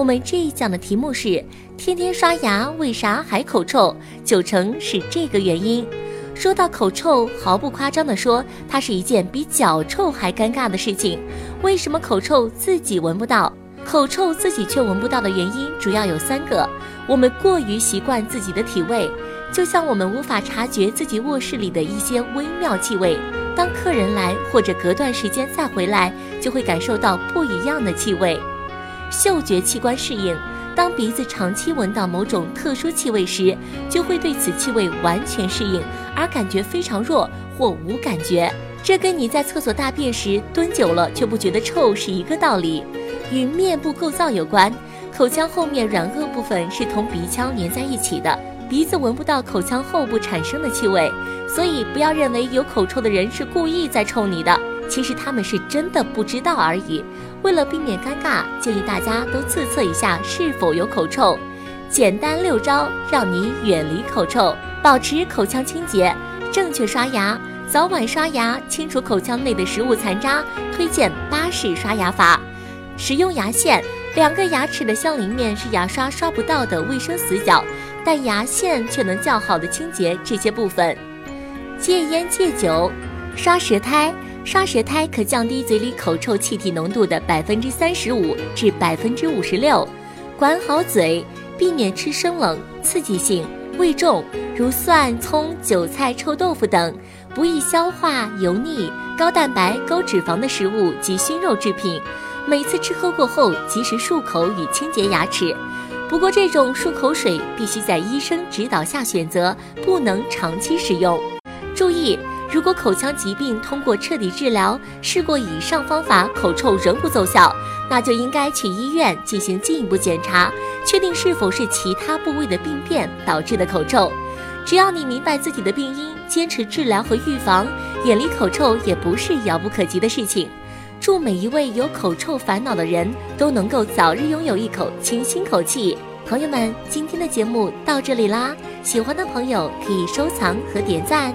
我们这一讲的题目是：天天刷牙，为啥还口臭？九成是这个原因。说到口臭，毫不夸张地说，它是一件比脚臭还尴尬的事情。为什么口臭自己闻不到？口臭自己却闻不到的原因主要有三个：我们过于习惯自己的体味，就像我们无法察觉自己卧室里的一些微妙气味，当客人来或者隔段时间再回来，就会感受到不一样的气味。嗅觉器官适应，当鼻子长期闻到某种特殊气味时，就会对此气味完全适应，而感觉非常弱或无感觉。这跟你在厕所大便时蹲久了却不觉得臭是一个道理。与面部构造有关，口腔后面软腭部分是同鼻腔粘在一起的，鼻子闻不到口腔后部产生的气味，所以不要认为有口臭的人是故意在臭你的，其实他们是真的不知道而已。为了避免尴尬，建议大家都自测一下是否有口臭。简单六招让你远离口臭，保持口腔清洁，正确刷牙，早晚刷牙，清除口腔内的食物残渣。推荐巴氏刷牙法，使用牙线，两个牙齿的相邻面是牙刷刷不到的卫生死角，但牙线却能较好的清洁这些部分。戒烟戒酒，刷舌苔。刷舌苔可降低嘴里口臭气体浓度的百分之三十五至百分之五十六。管好嘴，避免吃生冷、刺激性、味重，如蒜、葱、韭菜、臭豆腐等不易消化、油腻、高蛋白、高脂肪的食物及熏肉制品。每次吃喝过后，及时漱口与清洁牙齿。不过，这种漱口水必须在医生指导下选择，不能长期使用。注意。如果口腔疾病通过彻底治疗，试过以上方法，口臭仍不奏效，那就应该去医院进行进一步检查，确定是否是其他部位的病变导致的口臭。只要你明白自己的病因，坚持治疗和预防，远离口臭也不是遥不可及的事情。祝每一位有口臭烦恼的人都能够早日拥有一口清新口气。朋友们，今天的节目到这里啦，喜欢的朋友可以收藏和点赞。